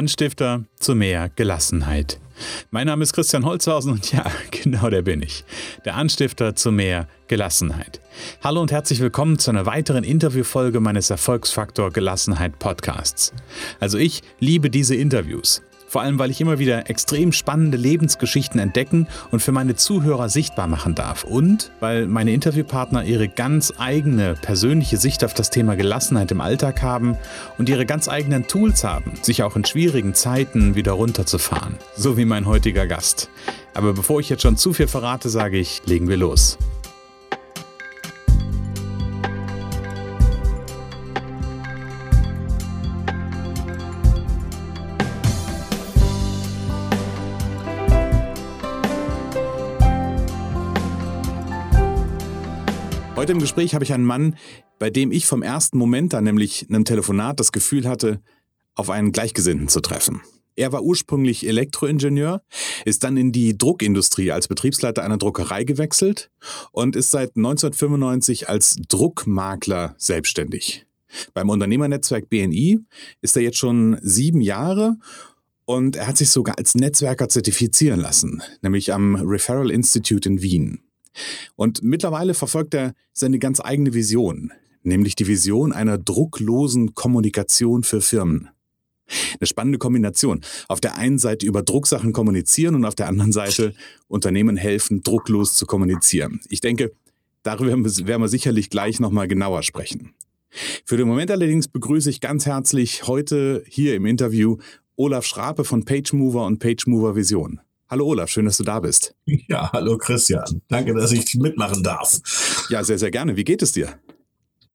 Anstifter zu mehr Gelassenheit. Mein Name ist Christian Holzhausen und ja, genau der bin ich. Der Anstifter zu mehr Gelassenheit. Hallo und herzlich willkommen zu einer weiteren Interviewfolge meines Erfolgsfaktor Gelassenheit Podcasts. Also ich liebe diese Interviews. Vor allem, weil ich immer wieder extrem spannende Lebensgeschichten entdecken und für meine Zuhörer sichtbar machen darf. Und weil meine Interviewpartner ihre ganz eigene persönliche Sicht auf das Thema Gelassenheit im Alltag haben und ihre ganz eigenen Tools haben, sich auch in schwierigen Zeiten wieder runterzufahren. So wie mein heutiger Gast. Aber bevor ich jetzt schon zu viel verrate, sage ich, legen wir los. Heute im Gespräch habe ich einen Mann, bei dem ich vom ersten Moment an, nämlich einem Telefonat, das Gefühl hatte, auf einen Gleichgesinnten zu treffen. Er war ursprünglich Elektroingenieur, ist dann in die Druckindustrie als Betriebsleiter einer Druckerei gewechselt und ist seit 1995 als Druckmakler selbstständig. Beim Unternehmernetzwerk BNI ist er jetzt schon sieben Jahre und er hat sich sogar als Netzwerker zertifizieren lassen, nämlich am Referral Institute in Wien. Und mittlerweile verfolgt er seine ganz eigene Vision, nämlich die Vision einer drucklosen Kommunikation für Firmen. Eine spannende Kombination. Auf der einen Seite über Drucksachen kommunizieren und auf der anderen Seite Unternehmen helfen, drucklos zu kommunizieren. Ich denke, darüber werden wir sicherlich gleich nochmal genauer sprechen. Für den Moment allerdings begrüße ich ganz herzlich heute hier im Interview Olaf Schrape von PageMover und PageMover Vision. Hallo Olaf, schön, dass du da bist. Ja, hallo Christian. Danke, dass ich mitmachen darf. Ja, sehr, sehr gerne. Wie geht es dir?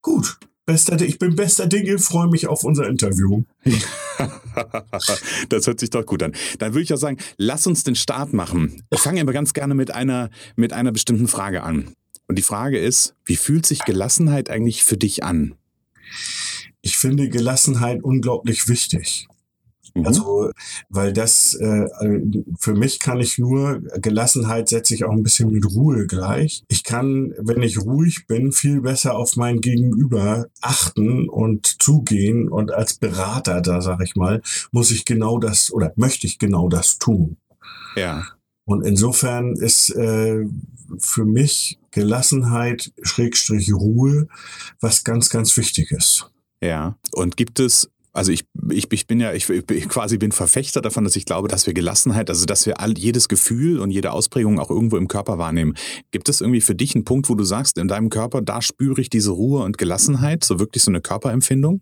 Gut. Bester, ich bin bester Dinge, freue mich auf unser Interview. das hört sich doch gut an. Dann würde ich auch sagen, lass uns den Start machen. Ich fange aber ganz gerne mit einer, mit einer bestimmten Frage an. Und die Frage ist, wie fühlt sich Gelassenheit eigentlich für dich an? Ich finde Gelassenheit unglaublich wichtig. Mhm. Also, weil das äh, für mich kann ich nur, Gelassenheit setze ich auch ein bisschen mit Ruhe gleich. Ich kann, wenn ich ruhig bin, viel besser auf mein Gegenüber achten und zugehen. Und als Berater, da sage ich mal, muss ich genau das oder möchte ich genau das tun. Ja. Und insofern ist äh, für mich Gelassenheit, Schrägstrich Ruhe, was ganz, ganz wichtig ist. Ja. Und gibt es also ich, ich, ich bin ja, ich, ich quasi bin Verfechter davon, dass ich glaube, dass wir Gelassenheit, also dass wir all, jedes Gefühl und jede Ausprägung auch irgendwo im Körper wahrnehmen. Gibt es irgendwie für dich einen Punkt, wo du sagst, in deinem Körper, da spüre ich diese Ruhe und Gelassenheit, so wirklich so eine Körperempfindung?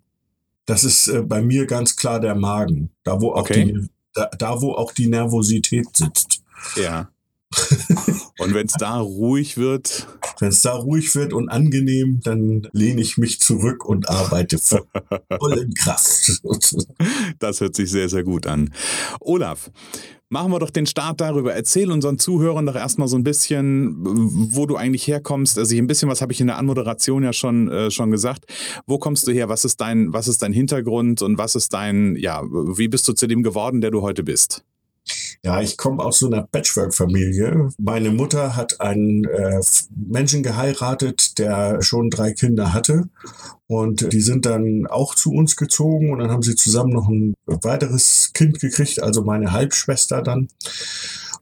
Das ist äh, bei mir ganz klar der Magen, da wo auch okay. die, da, da wo auch die Nervosität sitzt. Ja. Und wenn es da ruhig wird. Wenn es da ruhig wird und angenehm, dann lehne ich mich zurück und arbeite voll in Kraft. Das hört sich sehr, sehr gut an. Olaf, machen wir doch den Start darüber. Erzähl unseren Zuhörern doch erstmal so ein bisschen, wo du eigentlich herkommst. Also ein bisschen was habe ich in der Anmoderation ja schon, äh, schon gesagt. Wo kommst du her? Was ist dein, was ist dein Hintergrund und was ist dein, ja, wie bist du zu dem geworden, der du heute bist? Ja, ich komme aus so einer Patchwork-Familie. Meine Mutter hat einen äh, Menschen geheiratet, der schon drei Kinder hatte. Und die sind dann auch zu uns gezogen und dann haben sie zusammen noch ein weiteres Kind gekriegt, also meine Halbschwester dann.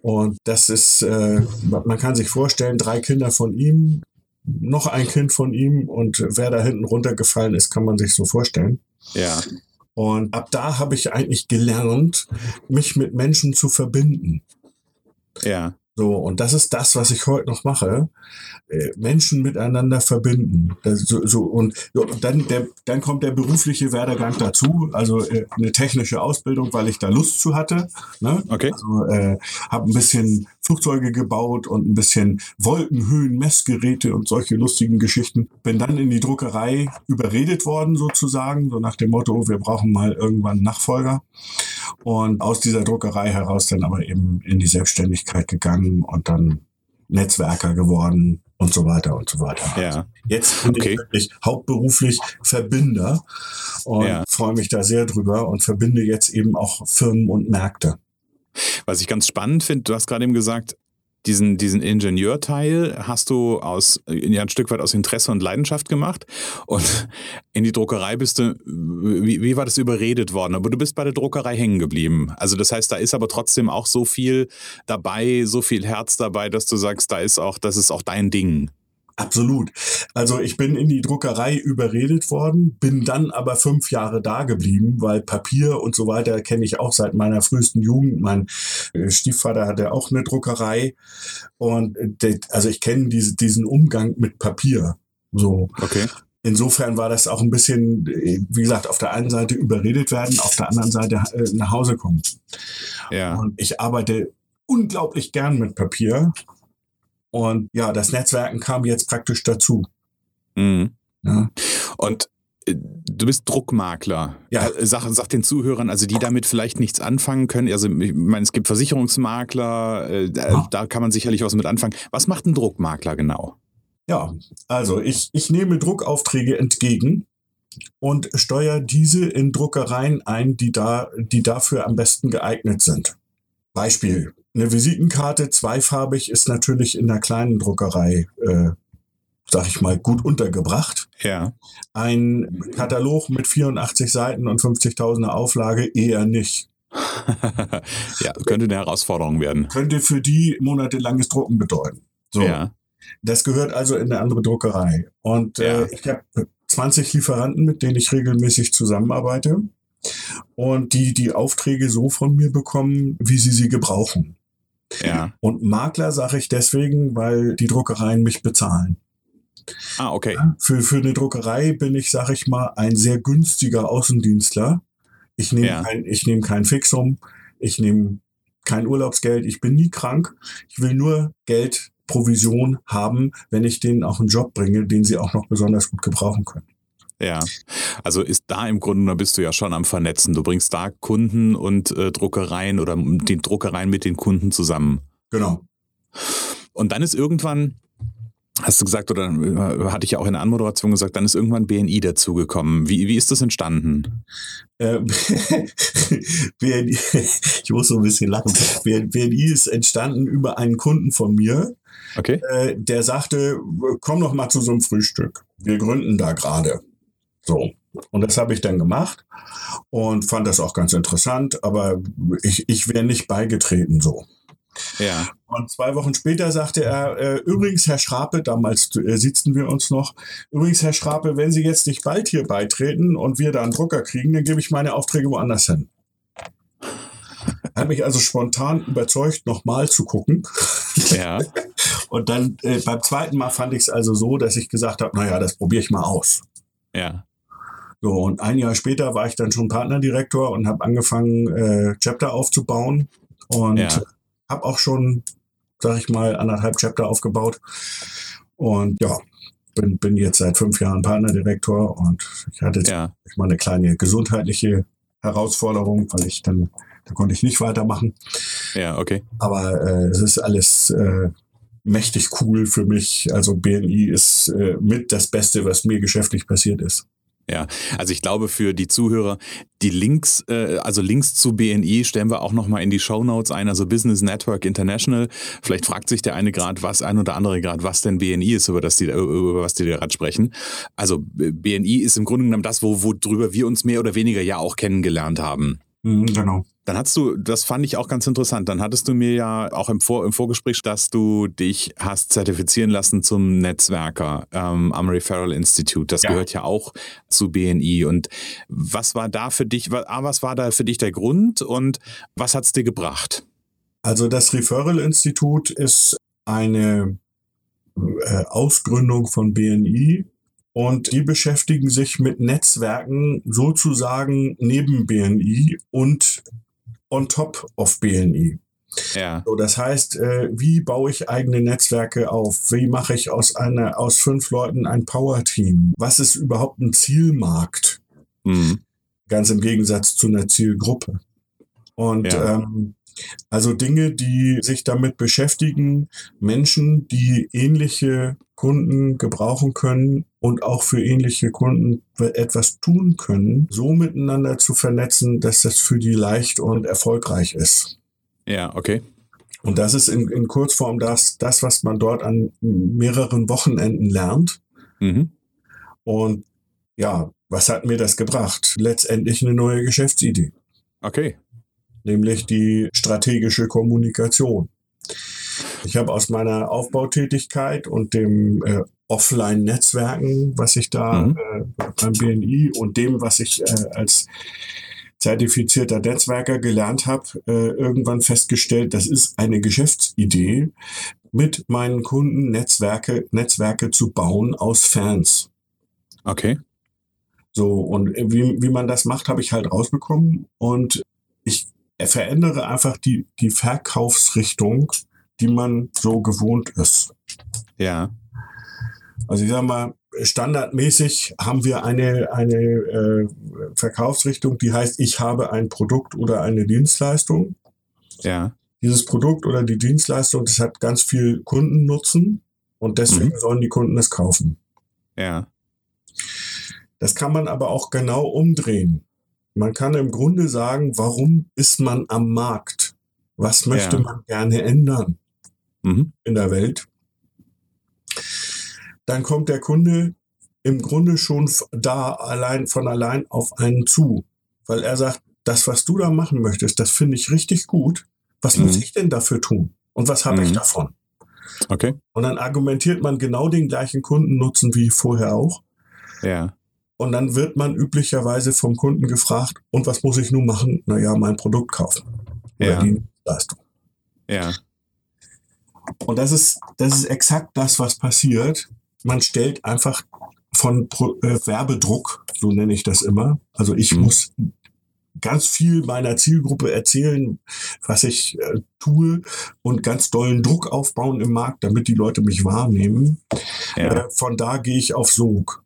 Und das ist, äh, man kann sich vorstellen, drei Kinder von ihm, noch ein Kind von ihm und wer da hinten runtergefallen ist, kann man sich so vorstellen. Ja. Und ab da habe ich eigentlich gelernt, mich mit Menschen zu verbinden. Ja. So, und das ist das, was ich heute noch mache. Äh, Menschen miteinander verbinden. So, so, und so, dann, der, dann kommt der berufliche Werdegang dazu, also äh, eine technische Ausbildung, weil ich da Lust zu hatte. Ne? Okay. Also, äh, habe ein bisschen Flugzeuge gebaut und ein bisschen Wolkenhöhen, Messgeräte und solche lustigen Geschichten. Bin dann in die Druckerei überredet worden sozusagen, so nach dem Motto, wir brauchen mal irgendwann einen Nachfolger. Und aus dieser Druckerei heraus dann aber eben in die Selbstständigkeit gegangen und dann Netzwerker geworden und so weiter und so weiter. Ja. Also jetzt bin okay. ich wirklich hauptberuflich Verbinder und ja. freue mich da sehr drüber und verbinde jetzt eben auch Firmen und Märkte. Was ich ganz spannend finde, du hast gerade eben gesagt, diesen, diesen Ingenieurteil hast du aus, ja, ein Stück weit aus Interesse und Leidenschaft gemacht. Und in die Druckerei bist du, wie, wie war das überredet worden? Aber du bist bei der Druckerei hängen geblieben. Also das heißt, da ist aber trotzdem auch so viel dabei, so viel Herz dabei, dass du sagst, da ist auch, das ist auch dein Ding. Absolut. Also ich bin in die Druckerei überredet worden, bin dann aber fünf Jahre da geblieben, weil Papier und so weiter kenne ich auch seit meiner frühesten Jugend. Mein äh, Stiefvater hatte auch eine Druckerei und äh, also ich kenne diese, diesen Umgang mit Papier. So. Okay. Insofern war das auch ein bisschen, äh, wie gesagt, auf der einen Seite überredet werden, auf der anderen Seite nach Hause kommen. Ja. Und ich arbeite unglaublich gern mit Papier und ja, das Netzwerken kam jetzt praktisch dazu. Mhm. Ja. Und äh, Du bist Druckmakler. Ja. Äh, sag, sag den Zuhörern, also die damit vielleicht nichts anfangen können. Also ich meine, es gibt Versicherungsmakler, äh, ja. da kann man sicherlich was mit anfangen. Was macht ein Druckmakler genau? Ja, also ich, ich nehme Druckaufträge entgegen und steuere diese in Druckereien ein, die, da, die dafür am besten geeignet sind. Beispiel, eine Visitenkarte zweifarbig ist natürlich in der kleinen Druckerei, äh, sag ich mal, gut untergebracht. Ja. Ein Katalog mit 84 Seiten und 50.000er Auflage eher nicht. ja, könnte eine Herausforderung werden. Könnte für die monatelanges Drucken bedeuten. So. Ja. Das gehört also in eine andere Druckerei. Und äh, ich habe 20 Lieferanten, mit denen ich regelmäßig zusammenarbeite und die die Aufträge so von mir bekommen, wie sie sie gebrauchen. Ja. Und Makler sage ich deswegen, weil die Druckereien mich bezahlen. Ah, okay. Für, für eine Druckerei bin ich, sag ich mal, ein sehr günstiger Außendienstler. Ich nehme Ja. kein, ich nehme kein Fixum, ich nehme kein Urlaubsgeld, ich bin nie krank. Ich will nur Geld, Provision haben, wenn ich denen auch einen Job bringe, den sie auch noch besonders gut gebrauchen können. Ja, also ist da im Grunde, da bist du ja schon am Vernetzen. Du bringst da Kunden und äh, Druckereien oder die Druckereien mit den Kunden zusammen. Genau. Und dann ist irgendwann, hast du gesagt, oder äh, hatte ich ja auch in der Anmoderation gesagt, dann ist irgendwann BNI dazugekommen. Wie, wie ist das entstanden? Ähm, BNI, ich muss so ein bisschen lachen. BNI ist entstanden über einen Kunden von mir, Okay. äh, der sagte, komm doch mal zu so einem Frühstück. Wir gründen da gerade. So. Und das habe ich dann gemacht und fand das auch ganz interessant, aber ich, ich wäre nicht beigetreten so. Ja. Und zwei Wochen später sagte er, äh, übrigens, Herr Schrape, damals äh, sitzten wir uns noch, übrigens, Herr Schrape, wenn Sie jetzt nicht bald hier beitreten und wir da einen Drucker kriegen, dann gebe ich meine Aufträge woanders hin. Hat mich also spontan überzeugt, nochmal zu gucken. Ja. Und dann äh, beim zweiten Mal fand ich es also so, dass ich gesagt habe, naja, das probiere ich mal aus. Ja. So, und ein Jahr später war ich dann schon Partnerdirektor und habe angefangen, äh, Chapter aufzubauen. Und Ja. habe auch schon, sag ich mal, anderthalb Chapter aufgebaut. Und ja, bin, bin jetzt seit fünf Jahren Partnerdirektor und ich hatte jetzt Ja. mal eine kleine gesundheitliche Herausforderung, weil ich dann, da konnte ich nicht weitermachen. Ja, okay. Aber äh, es ist alles äh, mächtig cool für mich. Also BNI ist äh, mit das Beste, was mir geschäftlich passiert ist. Ja, also ich glaube für die Zuhörer, die Links, äh, also Links zu BNI stellen wir auch nochmal in die Show Notes ein, also Business Network International. Vielleicht fragt sich der eine gerade, was ein oder andere gerade, was denn BNI ist, über das die, über was die gerade sprechen. Also BNI ist im Grunde genommen das, wo, worüber wir uns mehr oder weniger ja auch kennengelernt haben. Mhm, genau. Dann hast du, das fand ich auch ganz interessant, dann hattest du mir ja auch im, Vor, im Vorgespräch, dass du dich hast zertifizieren lassen zum Netzwerker ähm, am Referral Institute. Das Ja. gehört ja auch zu BNI. Und was war da für dich, A, was war da für dich der Grund und was hat's dir gebracht? Also das Referral-Institut ist eine äh, Ausgründung von BNI und die beschäftigen sich mit Netzwerken sozusagen neben BNI und on top of BNI. Ja, So, das heißt, äh, wie baue ich eigene Netzwerke auf? Wie mache ich aus einer, aus fünf Leuten ein Power-Team? Was ist überhaupt ein Zielmarkt? hm. Ganz im Gegensatz zu einer Zielgruppe. Und Ja. ähm, also Dinge, die sich damit beschäftigen, Menschen, die ähnliche Kunden gebrauchen können und auch für ähnliche Kunden etwas tun können, so miteinander zu vernetzen, dass das für die leicht und erfolgreich ist. ja, okay. Und das ist in, in Kurzform das, das, was man dort an mehreren Wochenenden lernt. Mhm. Und ja, was hat mir das gebracht? Letztendlich eine neue Geschäftsidee. Okay. Nämlich die strategische Kommunikation. Ich habe aus meiner Aufbautätigkeit und dem äh, Offline-Netzwerken, was ich da mhm. äh, beim BNI und dem, was ich äh, als zertifizierter Netzwerker gelernt habe, äh, irgendwann festgestellt, das ist eine Geschäftsidee, mit meinen Kunden Netzwerke, Netzwerke zu bauen aus Fans. Okay. So, und wie, wie man das macht, habe ich halt rausbekommen. Und ich verändere einfach die, die Verkaufsrichtung, die man so gewohnt ist. Ja. Also ich sag mal, standardmäßig haben wir eine, eine äh, Verkaufsrichtung, die heißt, ich habe ein Produkt oder eine Dienstleistung. Ja. Dieses Produkt oder die Dienstleistung, das hat ganz viel Kundennutzen und deswegen mhm. sollen die Kunden es kaufen. Ja. Das kann man aber auch genau umdrehen. Man kann im Grunde sagen, warum ist man am Markt? Was möchte ja. man gerne ändern mhm. in der Welt? Dann kommt der Kunde im Grunde schon da allein von allein auf einen zu, weil er sagt, das, was du da machen möchtest, das finde ich richtig gut. Was mhm. muss ich denn dafür tun? Und was habe mhm. ich davon? Okay. Und dann argumentiert man genau den gleichen Kundennutzen wie vorher auch. Ja. Und dann wird man üblicherweise vom Kunden gefragt, und was muss ich nun machen? Naja, mein Produkt kaufen. Oder ja. die Leistung. Ja. Und das ist, das ist exakt das, was passiert. Man stellt einfach von Pro äh, Werbedruck, so nenne ich das immer. Also ich mhm. muss ganz viel meiner Zielgruppe erzählen, was ich äh, tue und ganz dollen Druck aufbauen im Markt, damit die Leute mich wahrnehmen. Ja. Äh, von da gehe ich auf Sog.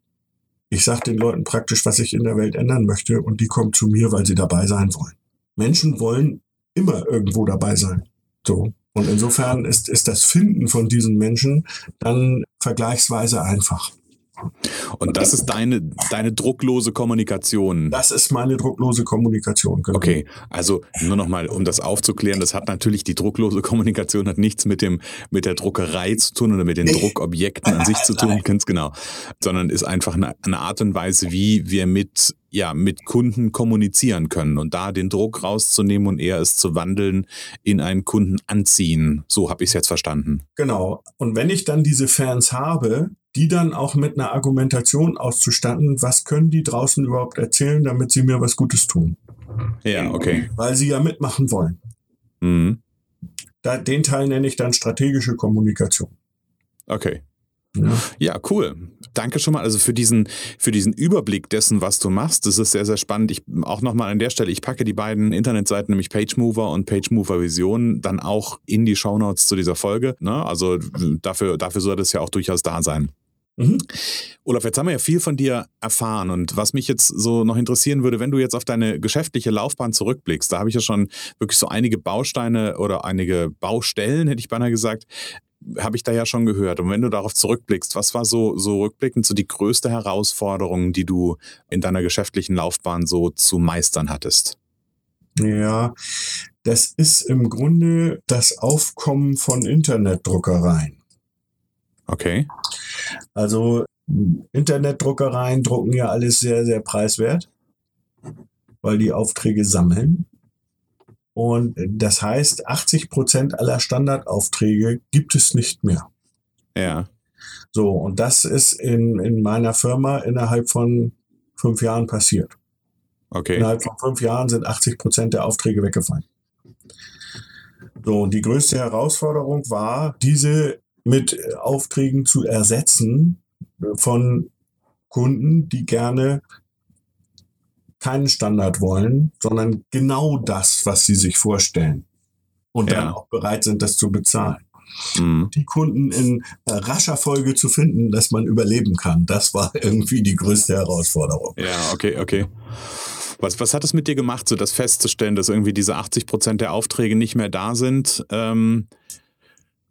Ich sage den Leuten praktisch, was ich in der Welt ändern möchte und die kommen zu mir, weil sie dabei sein wollen. Menschen wollen immer irgendwo dabei sein. So. Und insofern ist, ist das Finden von diesen Menschen dann vergleichsweise einfach. Und das ist deine, deine drucklose Kommunikation. Das ist meine drucklose Kommunikation. Genau. Okay, also nur nochmal, um das aufzuklären, das hat natürlich die drucklose Kommunikation hat nichts mit dem mit der Druckerei zu tun oder mit den Druckobjekten an sich zu tun, ganz genau, sondern ist einfach eine, eine Art und Weise, wie wir mit ja, mit Kunden kommunizieren können und da den Druck rauszunehmen und eher es zu wandeln in einen Kunden anziehen. So habe ich es jetzt verstanden. Genau. Und wenn ich dann diese Fans habe, die dann auch mit einer Argumentation auszustatten, was können die draußen überhaupt erzählen, damit sie mir was Gutes tun. Ja, okay. Weil sie ja mitmachen wollen. Mhm. Da, den Teil nenne ich dann strategische Kommunikation. Okay. Ja. ja, cool. Danke schon mal also für diesen, für diesen Überblick dessen, was du machst. Das ist sehr, sehr spannend. Ich auch nochmal an der Stelle, ich packe die beiden Internetseiten, nämlich PageMover und PageMover Vision, dann auch in die Shownotes zu dieser Folge. Ne? Also dafür, dafür soll das ja auch durchaus da sein. Mhm. Olaf, jetzt haben wir ja viel von dir erfahren und was mich jetzt so noch interessieren würde, wenn du jetzt auf deine geschäftliche Laufbahn zurückblickst, da habe ich ja schon wirklich so einige Bausteine oder einige Baustellen, hätte ich beinahe gesagt, habe ich da ja schon gehört. Und wenn du darauf zurückblickst, was war so, so rückblickend so die größte Herausforderung, die du in deiner geschäftlichen Laufbahn so zu meistern hattest? Ja, das ist im Grunde das Aufkommen von Internetdruckereien. Okay. Also Internetdruckereien drucken ja alles sehr, sehr preiswert, weil die Aufträge sammeln. Und das heißt, 80 Prozent aller Standardaufträge gibt es nicht mehr. Ja. So, und das ist in, in meiner Firma innerhalb von fünf Jahren passiert. Okay. Innerhalb von fünf Jahren sind 80 Prozent der Aufträge weggefallen. So, und die größte Herausforderung war, diese mit Aufträgen zu ersetzen von Kunden, die gerne keinen Standard wollen, sondern genau das, was sie sich vorstellen. Und ja. dann auch bereit sind, das zu bezahlen. Mhm. Die Kunden in äh, rascher Folge zu finden, dass man überleben kann, das war irgendwie die größte Herausforderung. Ja, okay, okay. Was, was hat es mit dir gemacht, so das festzustellen, dass irgendwie diese 80 Prozent der Aufträge nicht mehr da sind? Ähm,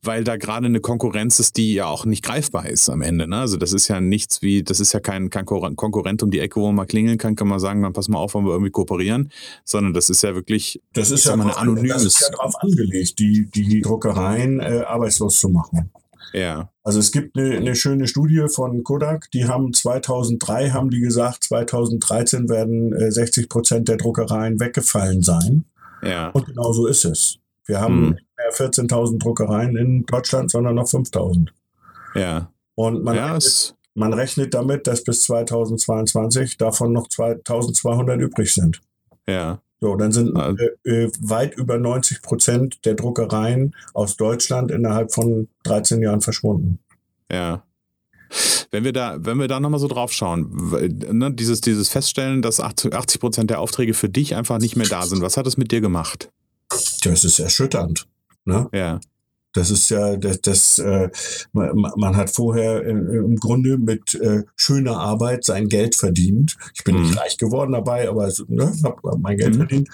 weil da gerade eine Konkurrenz ist, die ja auch nicht greifbar ist am Ende. Ne? Also das ist ja nichts wie, das ist ja kein, kein Konkurrent um die Ecke, wo man mal klingeln kann, kann man sagen, dann pass mal auf, wollen wir irgendwie kooperieren, sondern das ist ja wirklich, das ist ja, mal eine anonymes. Das ist ja darauf angelegt, die, die Druckereien äh, arbeitslos zu machen. Ja. Also es gibt eine, eine, schöne Studie von Kodak, die haben 2003, haben die gesagt, 2013 werden äh, 60 Prozent der Druckereien weggefallen sein. Ja. Und genau so ist es. Wir haben hm. nicht mehr 14.000 Druckereien in Deutschland, sondern noch 5.000. Ja. Und man, ja, rechnet, man rechnet damit, dass bis 2022 davon noch 2.200 übrig sind. Ja. So, dann sind äh, äh, weit über 90 Prozent der Druckereien aus Deutschland innerhalb von 13 Jahren verschwunden. Ja. Wenn wir da, wenn wir da nochmal so drauf schauen, ne, dieses, dieses Feststellen, dass 80 Prozent der Aufträge für dich einfach nicht mehr da sind, was hat das mit dir gemacht? Das ist erschütternd. Ne? Ja. Das ist ja, das, das äh, man, man, hat vorher äh, im Grunde mit äh, schöner Arbeit sein Geld verdient. Ich bin mhm. nicht reich geworden dabei, aber ne, habe mein Geld mhm. verdient.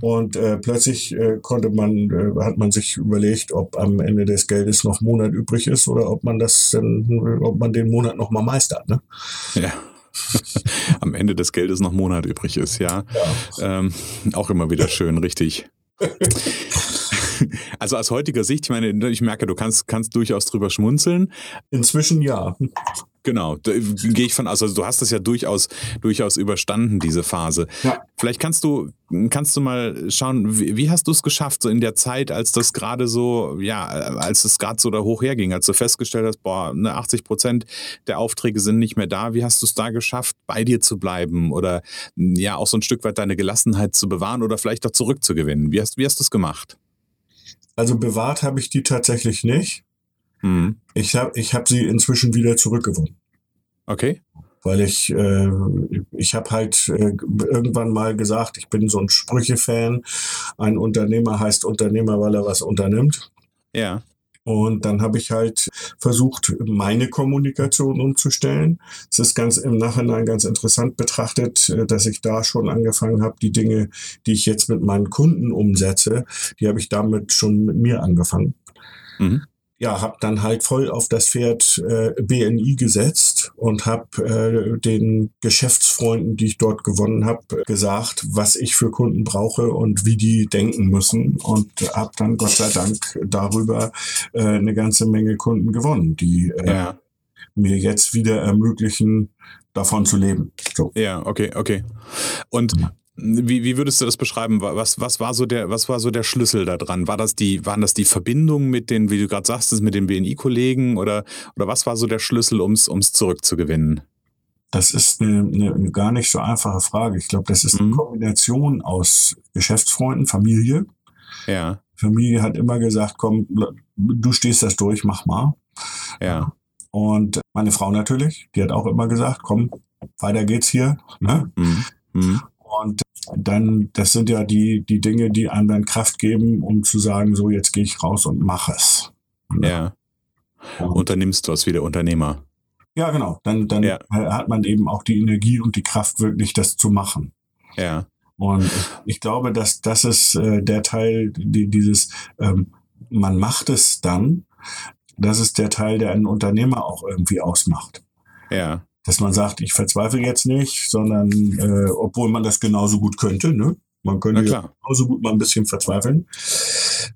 Und plötzlich konnte man, hat man sich überlegt, ob am Ende des Geldes noch Monat übrig ist oder ob man das, ob man den Monat noch mal meistert. Ne? Ja. am Ende des Geldes noch Monat übrig ist, ja. ja. Ähm, auch immer wieder schön, richtig. Also aus heutiger Sicht, ich meine, ich merke, du kannst, kannst durchaus drüber schmunzeln. Inzwischen ja. Genau, da gehe ich von aus. Also du hast das ja durchaus, durchaus überstanden, diese Phase. Ja. Vielleicht kannst du, kannst du mal schauen, wie, wie hast du es geschafft, so in der Zeit, als das gerade so, ja, als es gerade so da hochherging, als du festgestellt hast, boah, ne, 80 Prozent der Aufträge sind nicht mehr da. Wie hast du es da geschafft, bei dir zu bleiben oder ja auch so ein Stück weit deine Gelassenheit zu bewahren oder vielleicht auch zurückzugewinnen? Wie hast, wie hast du es gemacht? Also bewahrt habe ich die tatsächlich nicht. Mhm. Ich habe ich hab sie inzwischen wieder zurückgewonnen. Okay. Weil ich, äh, ich habe halt äh, irgendwann mal gesagt, ich bin so ein Sprüche-Fan. Ein Unternehmer heißt Unternehmer, weil er was unternimmt. Ja. Und dann habe ich halt versucht, meine Kommunikation umzustellen. Es ist ganz im Nachhinein ganz interessant betrachtet, äh, dass ich da schon angefangen habe, die Dinge, die ich jetzt mit meinen Kunden umsetze, die habe ich damit schon mit mir angefangen. Mhm ja, habe dann halt voll auf das Pferd äh, BNI gesetzt und habe äh, den Geschäftsfreunden, die ich dort gewonnen habe, gesagt, was ich für Kunden brauche und wie die denken müssen und habe dann Gott sei Dank darüber äh, eine ganze Menge Kunden gewonnen, die äh, ja. mir jetzt wieder ermöglichen, davon zu leben. So. Ja, okay, okay. Und ja. Wie, wie würdest du das beschreiben? Was, was, war so der, was war so der Schlüssel da dran? War das die, waren das die Verbindungen mit den, wie du gerade sagst, mit den BNI-Kollegen oder, oder was war so der Schlüssel, um es zurückzugewinnen? Das ist eine, eine, gar nicht so einfache Frage. Ich glaube, das ist eine mhm. Kombination aus Geschäftsfreunden, Familie. Ja. Familie hat immer gesagt, komm, du stehst das durch, mach mal. Ja. Und meine Frau natürlich, die hat auch immer gesagt, komm, weiter geht's hier. Ne? Mhm. Mhm. Und dann, das sind ja die, die Dinge, die einem dann Kraft geben, um zu sagen, so jetzt gehe ich raus und mache es. Ja. ja. Unternimmst du was wie der Unternehmer. Ja, genau. Dann, dann ja. hat man eben auch die Energie und die Kraft, wirklich das zu machen. Ja. Und ich glaube, dass das ist äh, der Teil, die, dieses, ähm, man macht es dann, das ist der Teil, der einen Unternehmer auch irgendwie ausmacht. Ja dass man sagt, ich verzweifle jetzt nicht, sondern äh, obwohl man das genauso gut könnte, ne? Man könnte genauso gut mal ein bisschen verzweifeln,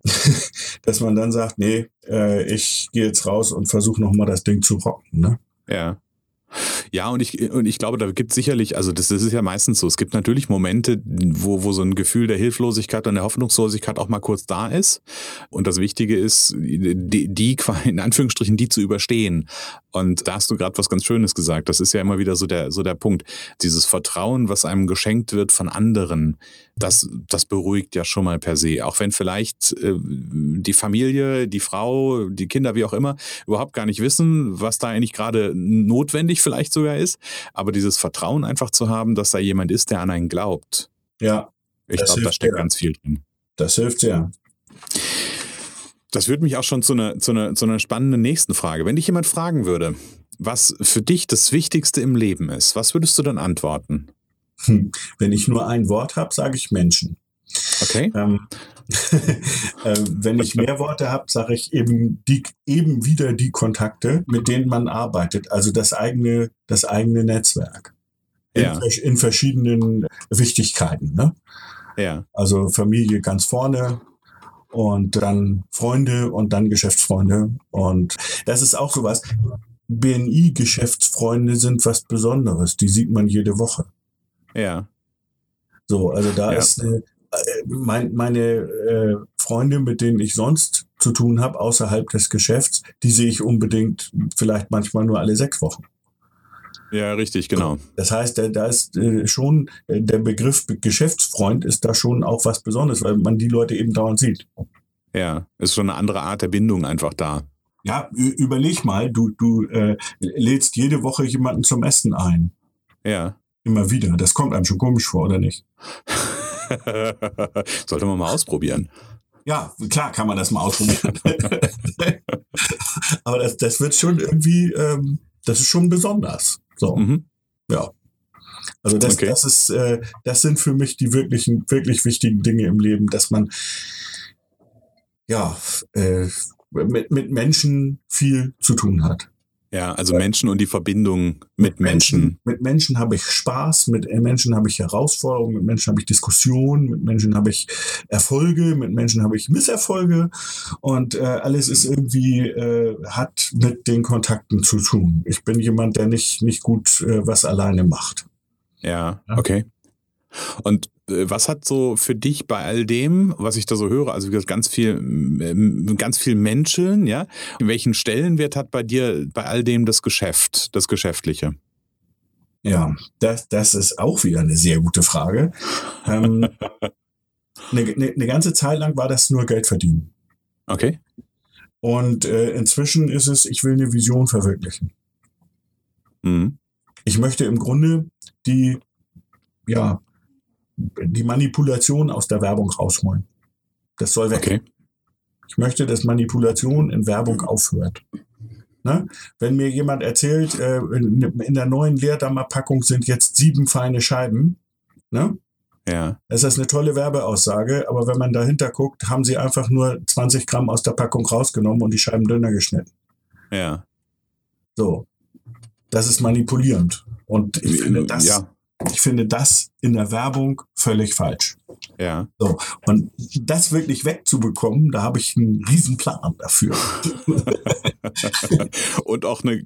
dass man dann sagt, nee, äh, ich gehe jetzt raus und versuche nochmal das Ding zu rocken. Ne? Ja. Ja, und ich, und ich glaube, da gibt es sicherlich, also das, das, ist ja meistens so, es gibt natürlich Momente, wo, wo so ein Gefühl der Hilflosigkeit und der Hoffnungslosigkeit auch mal kurz da ist. Und das Wichtige ist, die, die in Anführungsstrichen, die zu überstehen. Und da hast du gerade was ganz Schönes gesagt. Das ist ja immer wieder so der, so der Punkt. Dieses Vertrauen, was einem geschenkt wird von anderen, das, das beruhigt ja schon mal per se. Auch wenn vielleicht äh, die Familie, die Frau, die Kinder, wie auch immer, überhaupt gar nicht wissen, was da eigentlich gerade notwendig vielleicht sogar ist. Aber dieses Vertrauen einfach zu haben, dass da jemand ist, der an einen glaubt. Ja. Ich glaube, da steckt sehr. ganz viel drin. Das hilft sehr. Das führt mich auch schon zu einer, zu, einer, zu einer spannenden nächsten Frage. Wenn dich jemand fragen würde, was für dich das Wichtigste im Leben ist, was würdest du dann antworten? Hm. Wenn ich nur ein Wort habe, sage ich Menschen. Okay. Ähm, äh, wenn ich mehr Worte habe, sage ich eben die, eben wieder die Kontakte, mit denen man arbeitet. Also das eigene, das eigene Netzwerk. Ja. In, in verschiedenen Wichtigkeiten. Ne? Ja. Also Familie ganz vorne, und dann Freunde und dann Geschäftsfreunde. Und das ist auch sowas. BNI-Geschäftsfreunde sind was Besonderes. Die sieht man jede Woche. Ja. So, also da ja. ist eine, äh, mein, meine äh, Freunde, mit denen ich sonst zu tun habe, außerhalb des Geschäfts, die sehe ich unbedingt vielleicht manchmal nur alle sechs Wochen. Ja, richtig, genau. Das heißt, da, ist äh, schon äh, der Begriff Geschäftsfreund ist da schon auch was Besonderes, weil man die Leute eben dauernd sieht. Ja, ist schon eine andere Art der Bindung einfach da. Ja, überleg mal, du, du äh, lädst jede Woche jemanden zum Essen ein. Ja. Immer wieder. Das kommt einem schon komisch vor, oder nicht? Sollte man mal ausprobieren. Ja, klar kann man das mal ausprobieren. Aber das, das wird schon irgendwie, ähm, das ist schon besonders. So. Mhm. Ja. Also das, okay. das ist, äh, das sind für mich die wirklichen, wirklich wichtigen Dinge im Leben, dass man ja äh, mit, mit Menschen viel zu tun hat. Ja, also Menschen und die Verbindung mit, Menschen. Menschen. Mit Menschen habe ich Spaß, mit Menschen habe ich Herausforderungen, mit Menschen habe ich Diskussionen, mit Menschen habe ich Erfolge, mit Menschen habe ich Misserfolge und äh, alles ist irgendwie, äh, hat mit den Kontakten zu tun. Ich bin jemand, der nicht, nicht gut äh, was alleine macht. Ja, okay. Und äh, was hat so für dich bei all dem, was ich da so höre, also ganz viel, ganz viel Menschen, ja, welchen Stellenwert hat bei dir bei all dem das Geschäft, das Geschäftliche? Ja, das, das ist auch wieder eine sehr gute Frage. ähm, eine, eine, eine ganze Zeit lang war das nur Geld verdienen. Okay. Und äh, inzwischen ist es, ich will eine Vision verwirklichen. Mhm. Ich möchte im Grunde die, ja, die Manipulation aus der Werbung rausholen. Das soll weg. Okay. Ich möchte, dass Manipulation in Werbung aufhört. Ne? Wenn mir jemand erzählt, äh, in der neuen Leerdammerpackung sind jetzt sieben feine Scheiben, ne? Ja. Das ist eine tolle Werbeaussage, aber wenn man dahinter guckt, haben sie einfach nur 20 Gramm aus der Packung rausgenommen und die Scheiben dünner geschnitten. Ja. So. Das ist manipulierend. Und ich finde, das, ja. Ich finde das in der Werbung völlig falsch. Ja. So, und das wirklich wegzubekommen, da habe ich einen riesen Plan dafür. und auch eine,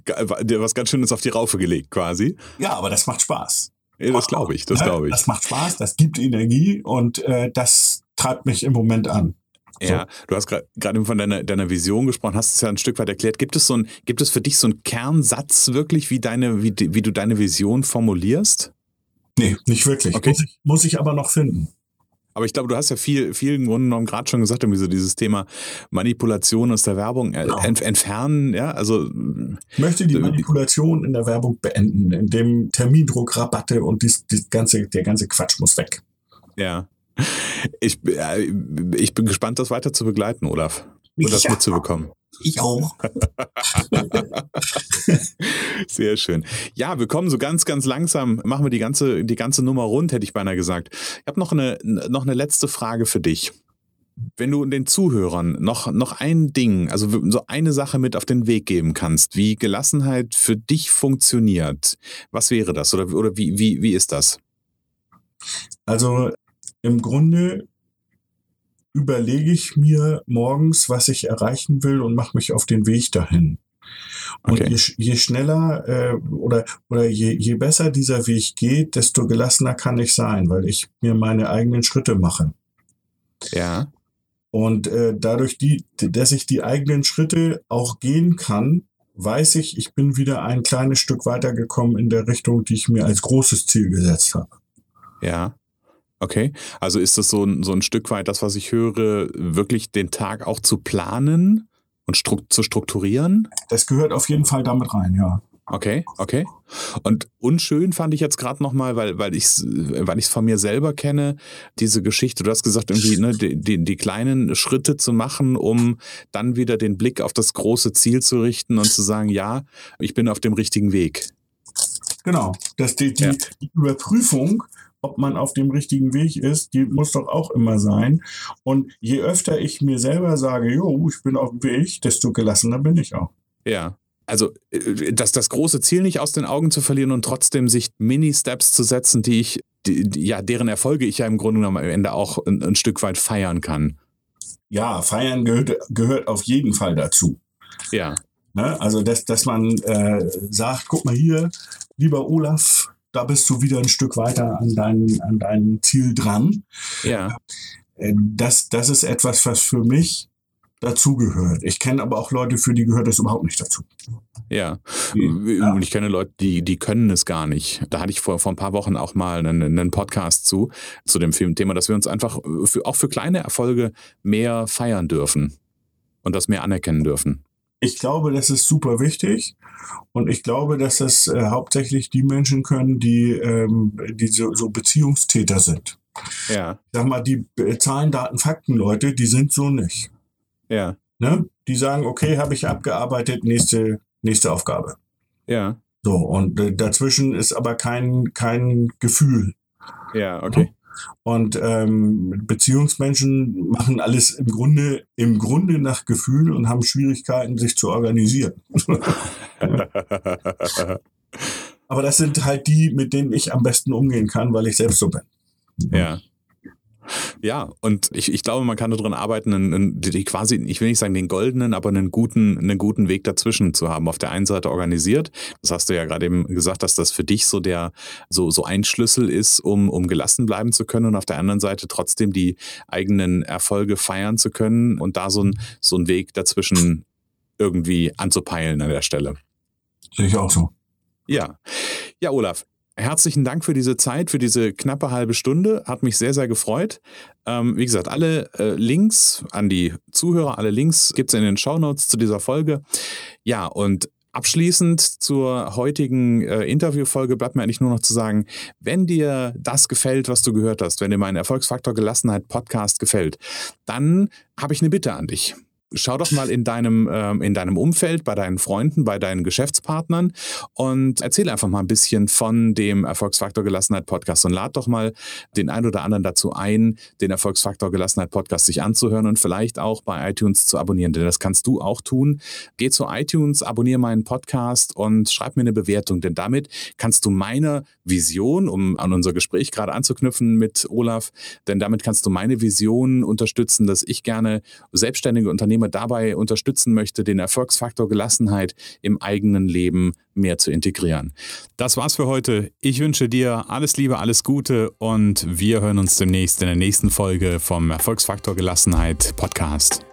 was ganz Schönes auf die Raufe gelegt, quasi. Ja, aber das macht Spaß. Ja, das glaube ich, das glaube ich. Das macht Spaß, das gibt Energie und äh, das treibt mich im Moment an. Ja, so. du hast gerade von deiner, deiner Vision gesprochen, hast es ja ein Stück weit erklärt. Gibt es so ein, gibt es für dich so einen Kernsatz wirklich, wie deine, wie, wie du deine Vision formulierst? Nee, nicht wirklich. Okay. Muss, ich, muss ich aber noch finden. Aber ich glaube, du hast ja viel, viel im Grunde genommen gerade schon gesagt, irgendwie so dieses Thema Manipulation aus der Werbung äh, genau. ent, entfernen, ja, also. Ich möchte die Manipulation in der Werbung beenden, indem Termindruck, Rabatte und dies, dies ganze, der ganze Quatsch muss weg. Ja. Ich, äh, ich bin gespannt, das weiter zu begleiten, Olaf. Und das ja. mitzubekommen. Ich auch. Sehr schön. Ja, wir kommen so ganz, ganz langsam, machen wir die ganze, die ganze Nummer rund, hätte ich beinahe gesagt. Ich habe noch eine, noch eine letzte Frage für dich. Wenn du den Zuhörern noch, noch ein Ding, also so eine Sache mit auf den Weg geben kannst, wie Gelassenheit für dich funktioniert, was wäre das oder, oder wie, wie, wie ist das? Also im Grunde überlege ich mir morgens, was ich erreichen will und mache mich auf den Weg dahin. Und okay. je, je, schneller äh, oder, oder je, je besser dieser Weg geht, desto gelassener kann ich sein, weil ich mir meine eigenen Schritte mache. Ja. Und äh, dadurch, die, dass ich die eigenen Schritte auch gehen kann, weiß ich, ich bin wieder ein kleines Stück weitergekommen in der Richtung, die ich mir als großes Ziel gesetzt habe. Ja. Okay, also ist das so ein, so ein Stück weit das, was ich höre, wirklich den Tag auch zu planen und stru zu strukturieren? Das gehört auf jeden Fall damit rein, ja. Okay, okay. Und unschön fand ich jetzt gerade nochmal, weil, weil ich es weil ich's von mir selber kenne, diese Geschichte. Du hast gesagt, irgendwie ne, die, die, die kleinen Schritte zu machen, um dann wieder den Blick auf das große Ziel zu richten und zu sagen, ja, ich bin auf dem richtigen Weg. Genau. Das, die, die, ja. die Überprüfung ob man auf dem richtigen Weg ist, die muss doch auch immer sein. Und je öfter ich mir selber sage, jo, ich bin auf dem Weg, desto gelassener bin ich auch. Ja. Also äh, das, das große Ziel nicht aus den Augen zu verlieren und trotzdem sich Mini-Steps zu setzen, die ich, die, ja, deren Erfolge ich ja im Grunde genommen am Ende auch ein, ein Stück weit feiern kann. Ja, feiern gehört, gehört auf jeden Fall dazu. Ja. Ne? Also, dass, dass man äh, sagt, guck mal hier, lieber Olaf, da bist du wieder ein Stück weiter an dein, an dein Ziel dran. Ja. Äh, das, das ist etwas, was für mich dazugehört. Ich kenne aber auch Leute, für die gehört das überhaupt nicht dazu. Ja. ja. Und ich kenne Leute, die, die können es gar nicht. Da hatte ich vor, vor ein paar Wochen auch mal einen, einen Podcast zu, zu dem Filmthema, dass wir uns einfach für, auch für kleine Erfolge mehr feiern dürfen und das mehr anerkennen dürfen. Ich glaube, das ist super wichtig und ich glaube, dass das äh, hauptsächlich die Menschen können, die, ähm, die so, so Beziehungstäter sind. Ja. Sag mal, die Zahlen, Daten, Fakten Leute, die sind so nicht. Ja. Ne? Die sagen, okay, habe ich abgearbeitet, nächste, nächste Aufgabe. Ja. So, und äh, dazwischen ist aber kein, kein Gefühl. Ja, okay. Und ähm, Beziehungsmenschen machen alles im Grunde, im Grunde nach Gefühl und haben Schwierigkeiten, sich zu organisieren. aber das sind halt die, mit denen ich am besten umgehen kann, weil ich selbst so bin. Ja. Ja, und ich, ich glaube, man kann daran arbeiten, einen, einen, die quasi, ich will nicht sagen den goldenen, aber einen guten, einen guten Weg dazwischen zu haben. Auf der einen Seite organisiert, das hast du ja gerade eben gesagt, dass das für dich so der, so, so ein Schlüssel ist, um, um gelassen bleiben zu können und auf der anderen Seite trotzdem die eigenen Erfolge feiern zu können und da so ein, so ein Weg dazwischen irgendwie anzupeilen an der Stelle. Sehe ich auch so. Ja. Ja, Olaf, herzlichen Dank für diese Zeit, für diese knappe halbe Stunde. Hat mich sehr, sehr gefreut. Ähm, wie gesagt, alle äh, Links an die Zuhörer, alle Links gibt es in den Shownotes zu dieser Folge. Ja, und Abschließend zur heutigen äh, Interviewfolge bleibt mir eigentlich nur noch zu sagen, wenn dir das gefällt, was du gehört hast, wenn dir mein Erfolgsfaktor Gelassenheit Podcast gefällt, dann habe ich eine Bitte an dich schau doch mal in deinem, ähm, in deinem Umfeld, bei deinen Freunden, bei deinen Geschäftspartnern und erzähl einfach mal ein bisschen von dem Erfolgsfaktor Gelassenheit Podcast und lad doch mal den ein oder anderen dazu ein, den Erfolgsfaktor Gelassenheit Podcast sich anzuhören und vielleicht auch bei iTunes zu abonnieren, denn das kannst du auch tun. Geh zu iTunes, abonniere meinen Podcast und schreib mir eine Bewertung, denn damit kannst du meine Vision, um an unser Gespräch gerade anzuknüpfen mit Olaf, denn damit kannst du meine Vision unterstützen, dass ich gerne selbstständige Unternehmer Unternehmer dabei unterstützen möchte, den Erfolgsfaktor Gelassenheit im eigenen Leben mehr zu integrieren. Das war's für heute. Ich wünsche dir alles Liebe, alles Gute und wir hören uns demnächst in der nächsten Folge vom Erfolgsfaktor Gelassenheit Podcast.